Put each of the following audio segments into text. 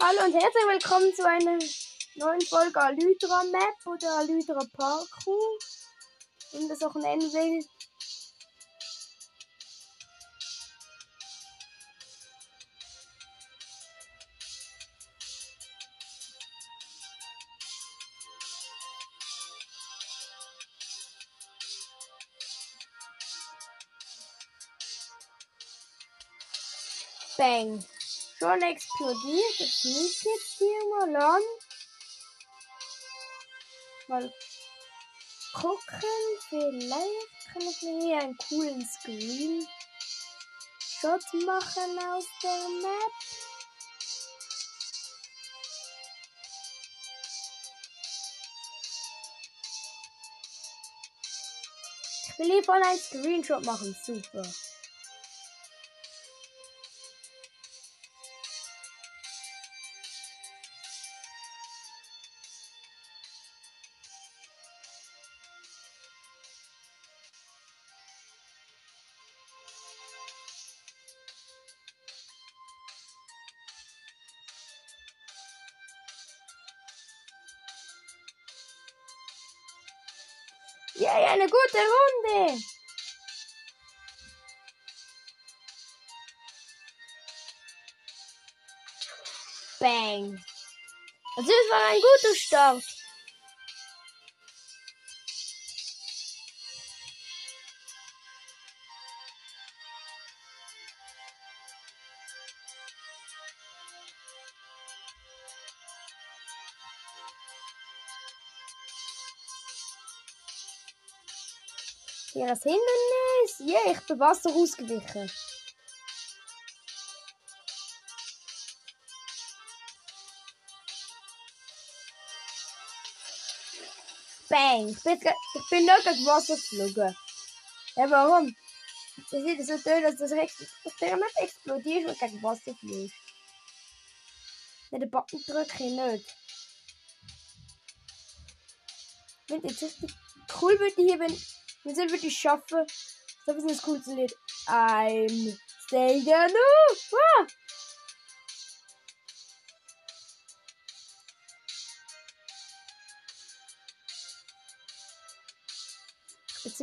Hallo und herzlich willkommen zu einer neuen Folge Alytra Map oder Alytra Parkour, wie man das auch nennen will. Bang. Schon explodiert. Das liegt jetzt hier mal an. Mal gucken. Vielleicht kann ich mir hier einen coolen Screen Shot machen aus der Map. Ich will hier voll einen Screenshot machen. Super. Start. Hier das Hindernis. Yeah, ich bin Wasser ausgewichen. Bang. Ich bin, ich bin nicht gegen Wasser geflogen. Ja, warum? Das sieht so toll, dass das Map explodiert und gegen Wasser fliegt. Ja, den Button drücke ich nicht. Wenn jetzt richtig cool würde hier, wenn wir sind wirklich schaffe. Das ist das coolste Lied. I'm staying ah!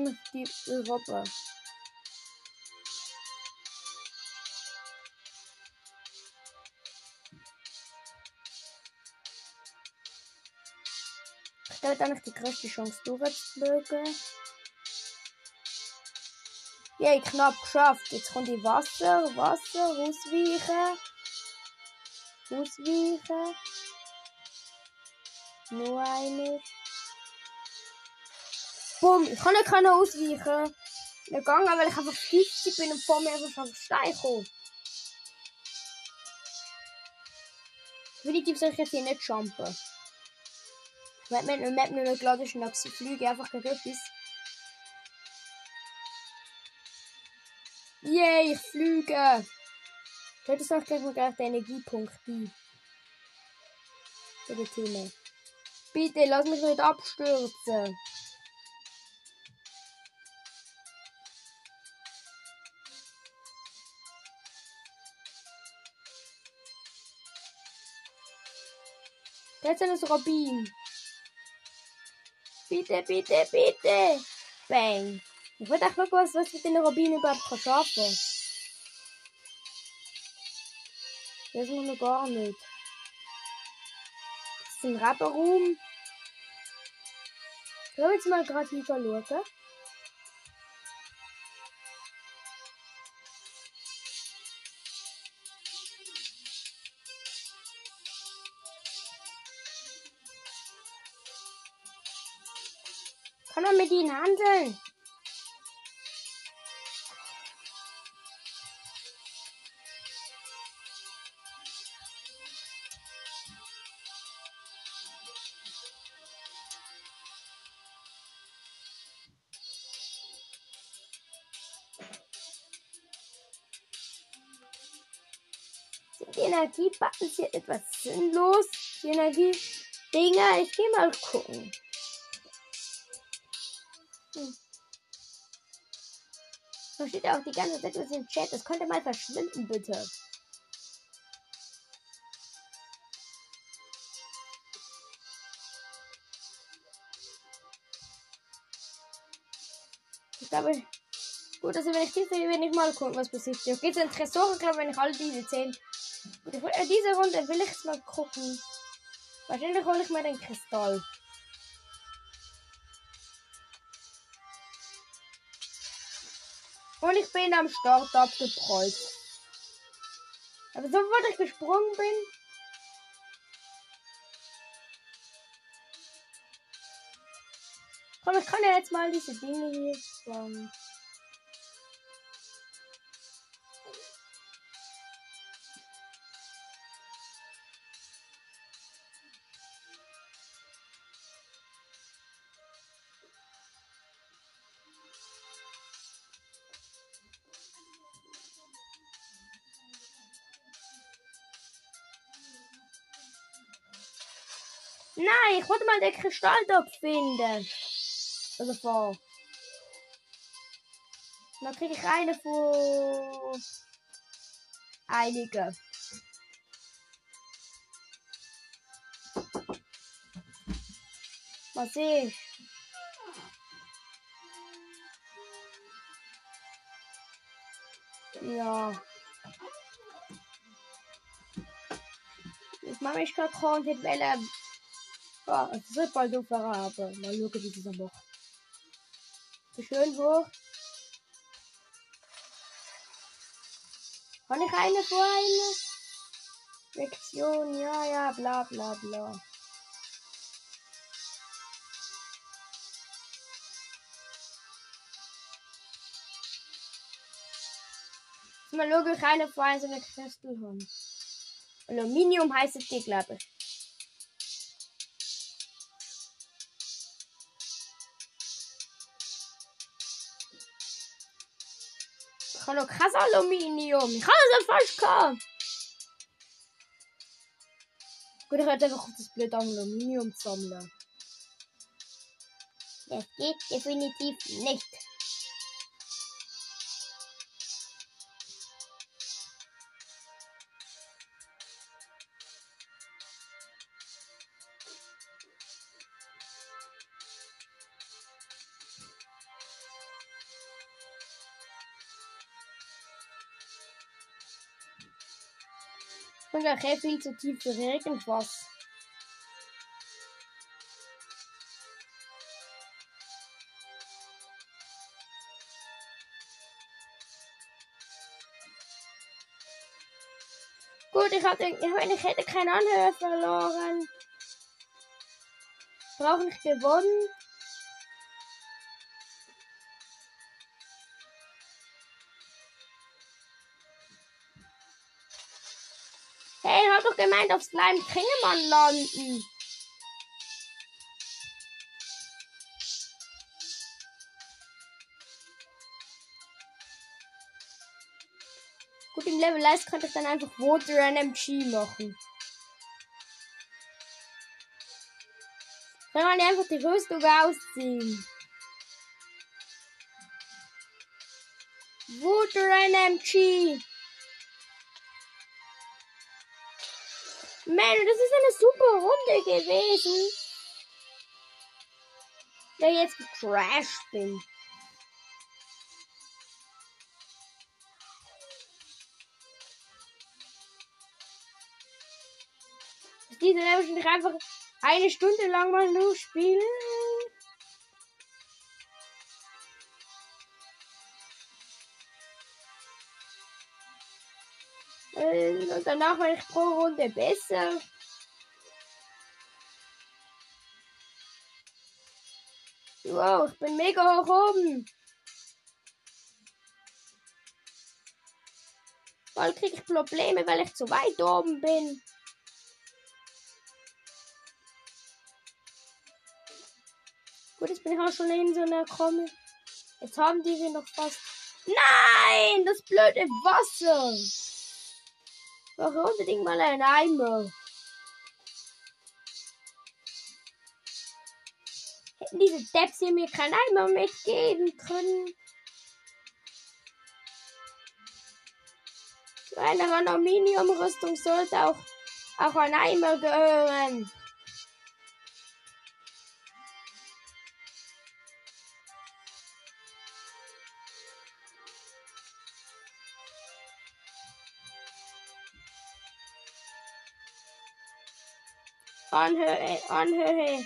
Sind die. Ich habe dann noch die größte Chance durchzufliegen. Yay, knapp geschafft. Jetzt kommt die Wasser, Wasser, ausweichen. Ausweichen. Nur eine. Bumm, ich kann nicht ausweichen. Nicht gegangen, weil ich einfach giftig bin und vor mir einfach auf Stein komme. Definitiv soll ich jetzt hier nicht jumpen. Ich werde mir nur noch geladen, schnapp sie fliegen einfach gegen etwas. Yay, ich fliege. Schaut es noch gleich mal gleich den Energiepunkt ein. Die Team. Bitte, lass mich nicht abstürzen. Jetzt ist Robin. Bitte, bitte, bitte. Bang. Ich wollte auch noch was, was mit den Robinen überhaupt kann schaffen. Das ist noch gar nicht. Das ist ein Rapperraum. Ich habe jetzt mal gerade hier schauen. Mit ihnen handeln? die Energiebuttons hier etwas sinnlos. Die Energiedinger. Ich gehe mal gucken. Hm. So steht ja auch die ganze Zeit mit dem Chat. Das könnte mal verschwinden, bitte. Ich glaube, gut, dass ich diese hier wenig mal gucken, was passiert. Jetzt gibt es einen Tresor, ich glaube, wenn ich alle diese zähle. Diese Runde will ich es mal gucken. Wahrscheinlich hole ich mir den Kristall. Bin am Start abgeprollt. Aber sofort ich gesprungen bin. Komm, ich kann ja jetzt mal diese Dinge hier spawnen. Nein, ich wollte mal den Kristall finden. Also vor. Dann kriege ich eine von einigen. Was ich? Ja. Ich mache mich gerade Content wählen. Es wird bald so aber mal schauen, wie dieser macht. Schön hoch. Kann ich eine vor eine? Lektion, ja, ja, bla bla bla. Mal ich eine vor eine so eine Kristal haben. Aluminium heißt es die, glaube ich. Hallo, krass Aluminium. Ich habe es falsch gehabt. Gut, ich hätte einfach das blöde Aluminium sammeln. Das geht definitiv nicht. Und auch viel zu tief für irgendwas. Gut, ich, hatte, ich, meine, ich hätte keinen Anhörer verloren. Brauche nicht gewonnen. Doch gemeint, auf Slime Kringemann landen. Gut, im Level 1 könnte ich dann einfach Water NMG machen. Kann man einfach die Rüstung ausziehen. Water NMG. Man, das ist eine super Runde gewesen. Der jetzt gecrashed bin. Diese Level schon einfach eine Stunde lang mal nur spielen. Und danach war ich pro Runde besser. Wow, ich bin mega hoch oben. Bald kriege ich Probleme, weil ich zu weit oben bin. Gut, jetzt bin ich auch schon in so einer Komme. Jetzt haben die hier noch fast. Nein, das blöde Wasser. Brauche unbedingt mal einen Eimer. Hätten diese Depps hier mir keinen Eimer mitgeben können. Zu einer Aluminiumrüstung sollte auch, auch ein Eimer gehören. on her on her hair.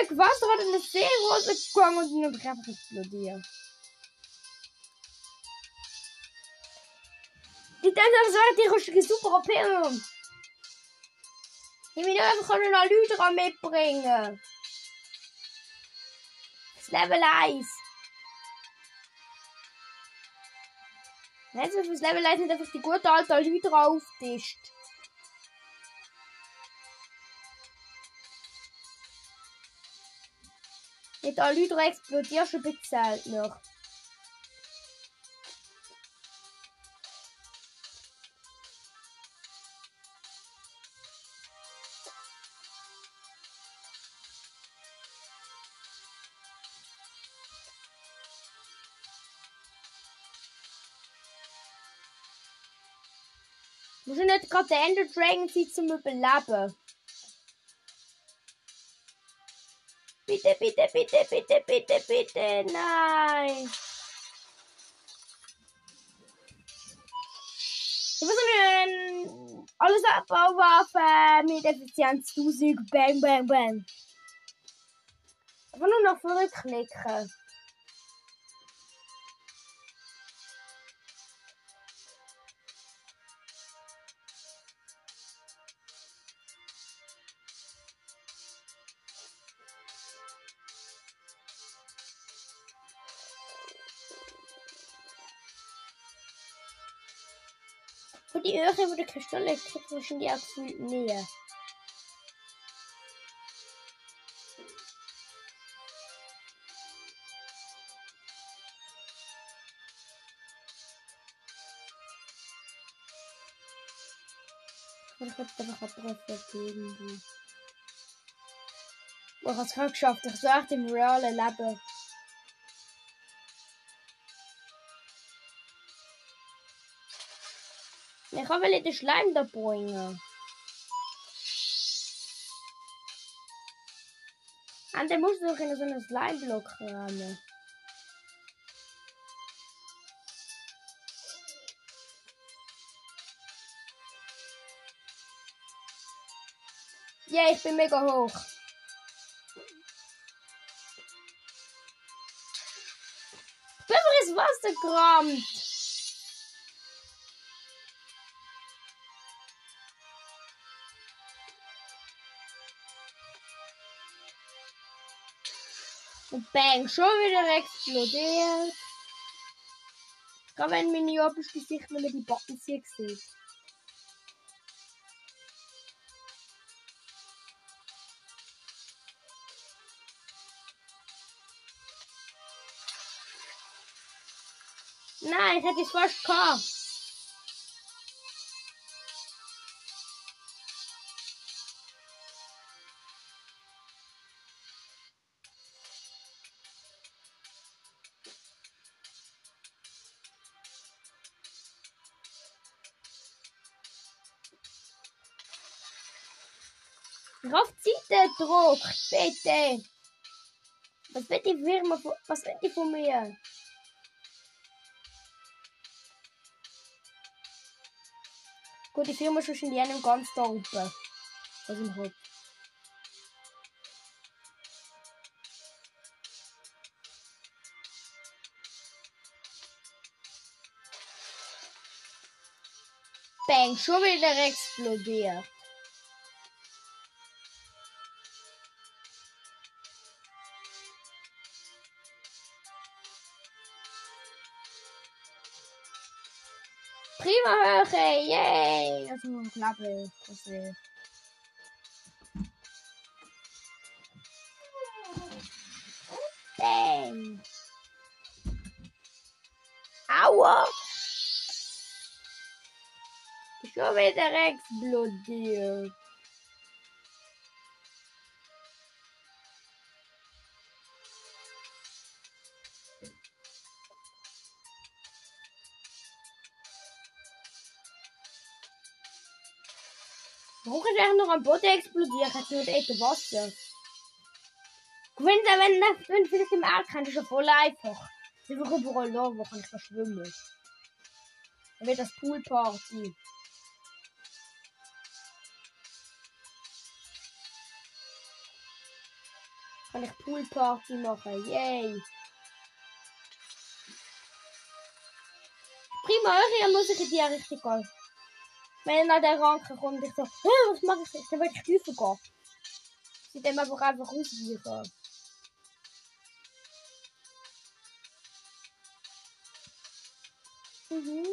Ich habe gegen Wasser hat in eine See runtergegangen und dann bin ich einfach explodiert. Die denken, das wäre die kostet super OP. Ich will einfach einen Leute mitbringen. Das Level 1. Jetzt auf das Level 1 nicht einfach die gute alte Leute auftischt. Mit der Hydra explodiert schon bezahlt noch. Muss ich nicht gerade der Ender Dragon sein zum Überleben? Bitte, bitte, bitte, bitte, bitte, bitte. Nein. Ich muss mir alles Abbauwaffen mit Effizienz 1000. Bang, bang, bang. Einfach nur noch zurückklicken. Höhe von der Kristalle schon die absolute Nähe. Ich hab einfach irgendwie. Boah, ich hab's gerade geschafft. Ich echt im realen Leben. Ich wel den Schleim da bringen. Und dann musst du doch in so einen Slime-Block. Ja, yeah, ich bin mega hoch. Einfach ins Wasser gerammt. Und bang, schon wieder explodiert. Gerade wenn meine oberste Gesicht nur die Buttons hier sieht. Nein, ich hätte es fast gehabt. Auf Seite Druck, bitte. Was wird die Firma, was wird die von mir? Gut, die Firma ist wahrscheinlich einem ganz da oben. Aus dem Kopf. Bang, schon wieder explodiert. Ist nur ein Klappe. Das will. Bang! Aua! Schon wieder explodiert. Kann ich eigentlich noch am Boden explodieren? Ich hätte nur dort Wasser. Wenn, wenn, wenn du vielleicht im Erd kannst, ist ja voll einfach. Ist einfach überall da, wo kann ich da schwimmen. Dann wird das Poolparty. Kann ich Poolparty machen. Yay. Prima, muss ich in die Richtung gehen. Wenn nach der Ranke kommt, ich so, "Hä, was mache ich jetzt? Dann will ich tiefer gehen. Sie dem einfach einfach ausweichen. Mhm.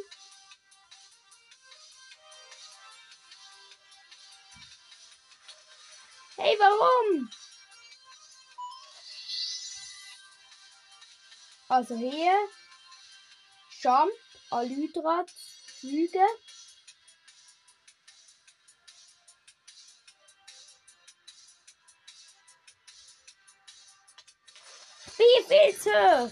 Hey, warum? Also hier. Jump, Alydrat, Flüge. Wie hoch?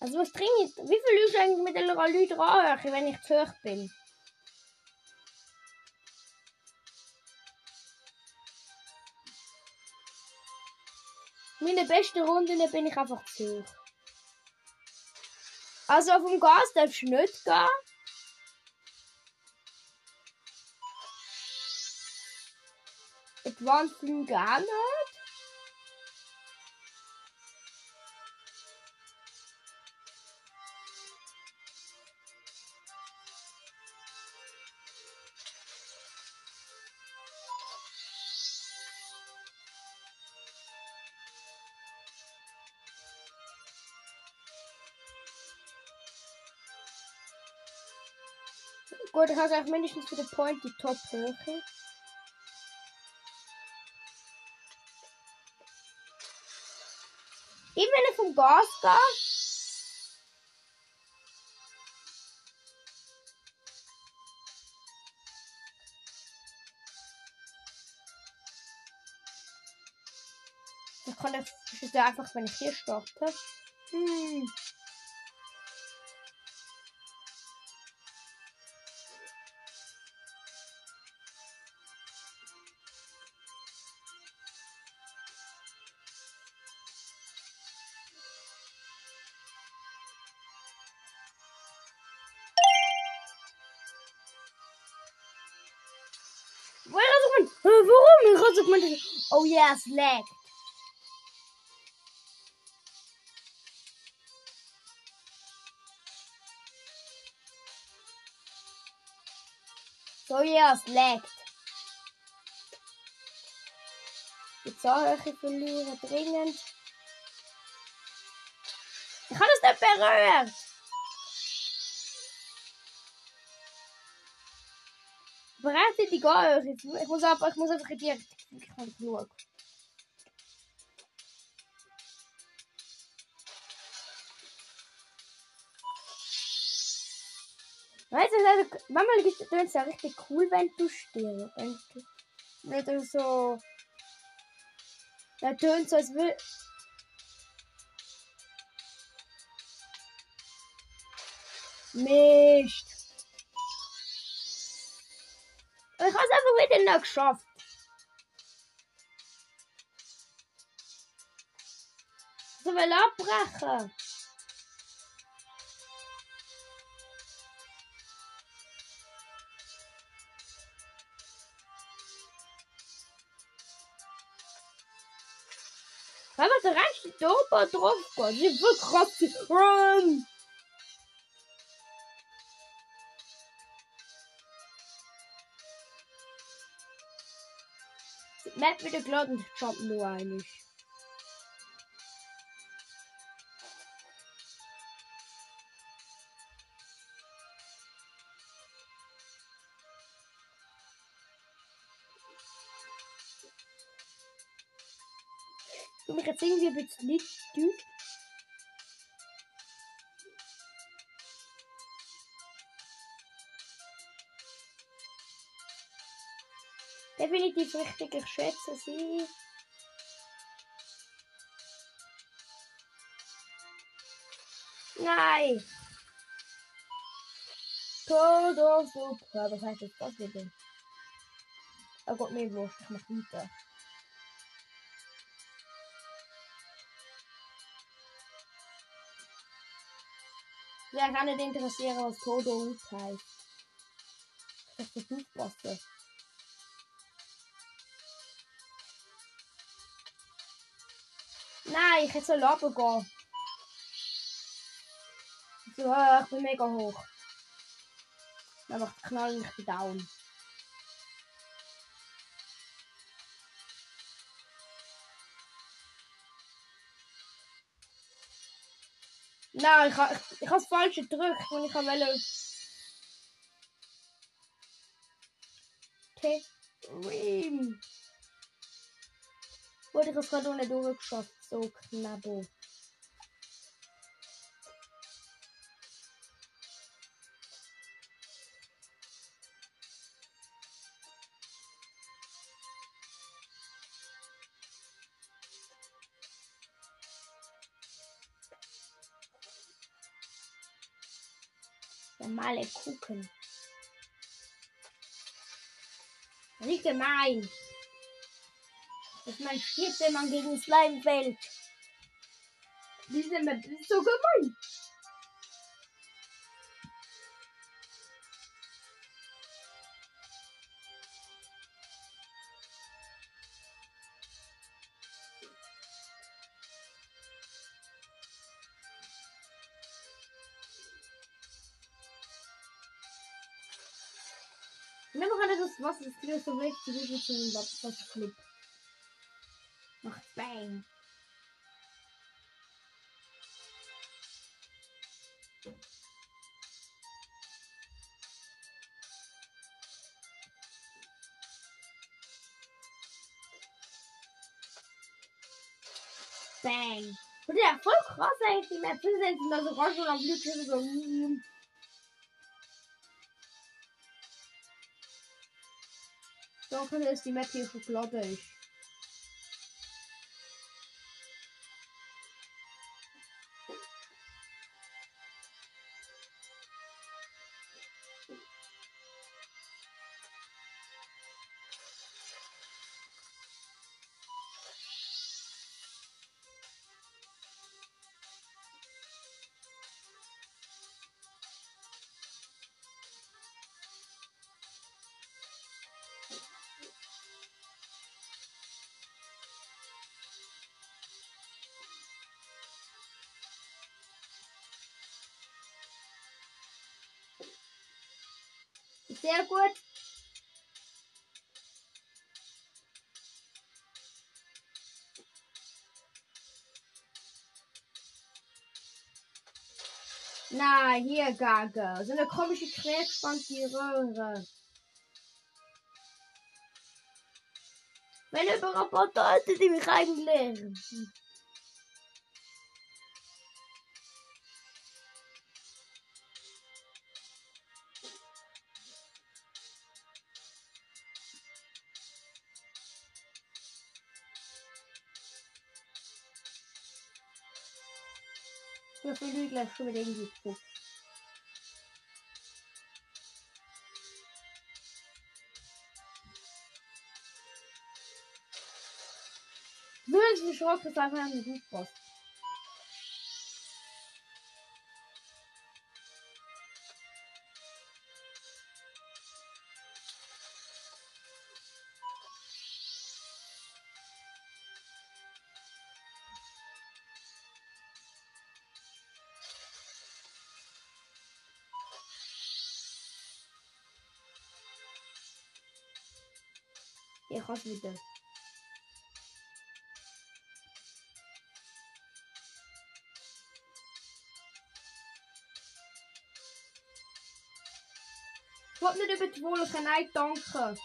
Also was trinke ich? Wie viel ist eigentlich mit der Alydra hoch, wenn ich zu hoch bin? Meine besten Runden bin ich einfach zu hoch. Also auf dem Gas darfst du nicht gehen. Advanced Flüge auch nicht. Gut, ich habe eigentlich mindestens für den Point die. Eben wenn ich vom Gas gehe. Dann kann ich, das ist ja einfach, wenn ich hier starte. Hm. Man das? Oh yeah, es laggt. So ja, es laggt. Die Zahlhöhe verlieren dringend. Ich kann es nicht berühren. Bereit die Gehöre. Ich muss aber, ich muss einfach in Ich genug. Weißt du, also, manchmal ist es ja richtig cool, wenn du stirbst. Wenn du, wenn du so. Da tönt so, als will. Mist. Ich habe es einfach wieder nicht geschafft. Wenn man der Rest da oben drauf geht, die wird krass. Run! Map wieder geladen und nur einig. Irgendwie ein bisschen nicht gut. Definitiv richtig, ich schätze sie. Nein! Todo super. Was heißt jetzt das wieder? Oh Gott, mir wurscht. Ich mach weiter. Wer kann nicht interessieren, was Todo heißt? Das ist der Fußbosse. Nein, ich hätte so runtergehen. So, äh, ich bin mega hoch. Dann macht Knall ich bin down. Nein, ich habe ich, ich das falsche gedrückt und ich wollte. Team. Wurde ich das gerade ohne durchgeschossen. So knabbo. Normale gucken. Nicht gemein. Dass man stirbt, wenn man gegen Slime fällt. Diese Map ist so gemein. Und dann noch das Wasser, das geht so weg, die Hilfe zu dem Wasserclip. Macht Bang. Bang. Und ja, voll krass eigentlich, die Map. Sind da so und auf Glück so. Können es die Map hier schokoladisch. Sehr gut. Na, hier, Gage. So eine komische Querspannung die Röhre. Meine Roboter die mich eigentlich. Ich will gleich schon wieder irgendwie gucken. Wirklich Chance, das einfach ein Buchboss. Ich hab's wieder. Ich wollte nicht über die Wolken, nein, danke.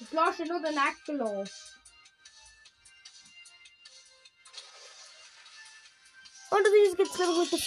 Ich lasse nur den Ecken los. Und ist jetzt wieder mit der